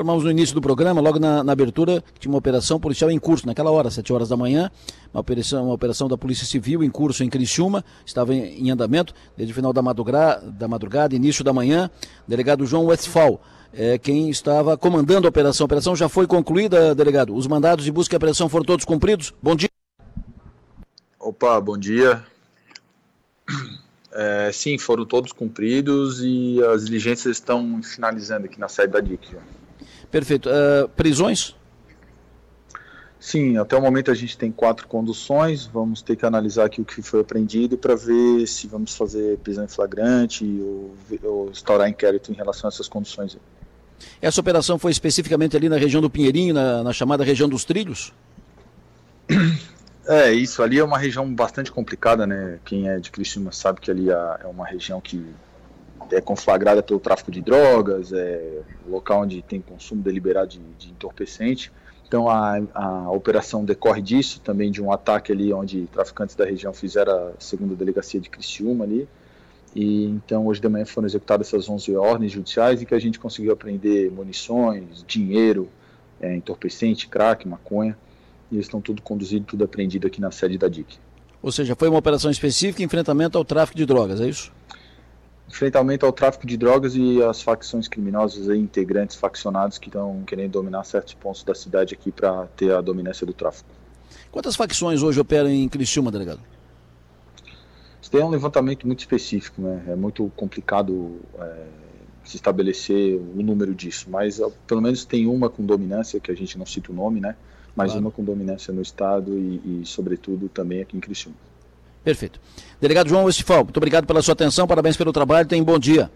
Informamos no início do programa, logo na, na, abertura, que tinha uma operação policial em curso, naquela hora, 7 horas da manhã, uma operação, uma operação da Polícia Civil em curso em Criciúma, estava em, em andamento, desde o final da madrugada, da madrugada, início da manhã, delegado João Westphal, é, quem estava comandando a operação. A operação já foi concluída, delegado? Os mandados de busca e apreensão foram todos cumpridos? Bom dia. Opa, bom dia. É, sim, foram todos cumpridos e as diligências estão finalizando aqui na sede da DIC. Perfeito. Uh, prisões? Sim, até o momento a gente tem quatro conduções. Vamos ter que analisar aqui o que foi apreendido para ver se vamos fazer prisão em flagrante ou, ou instaurar inquérito em relação a essas conduções. Essa operação foi especificamente ali na região do Pinheirinho, na, na chamada região dos trilhos? É, isso ali é uma região bastante complicada, né? Quem é de Criciúma sabe que ali é uma região que é conflagrada pelo tráfico de drogas, é local onde tem consumo deliberado de, de entorpecente. Então a, a operação decorre disso, também de um ataque ali onde traficantes da região fizeram a segunda delegacia de Criciúma ali. E então hoje de manhã foram executadas essas 11 ordens judiciais em que a gente conseguiu apreender munições, dinheiro, é, entorpecente, crack, maconha e eles estão tudo conduzido, tudo apreendido aqui na sede da DIC. Ou seja, foi uma operação específica enfrentamento ao tráfico de drogas, é isso? Enfrentamento ao tráfico de drogas e às facções criminosas e integrantes faccionados que estão querendo dominar certos pontos da cidade aqui para ter a dominância do tráfico. Quantas facções hoje operam em Criciúma, delegado? Isso tem um levantamento muito específico, né? É muito complicado é, se estabelecer o número disso, mas pelo menos tem uma com dominância, que a gente não cita o nome, né? mais claro. uma com dominância no Estado e, e, sobretudo, também aqui em Criciúma. Perfeito. Delegado João Westphal, muito obrigado pela sua atenção, parabéns pelo trabalho, tenha um bom dia.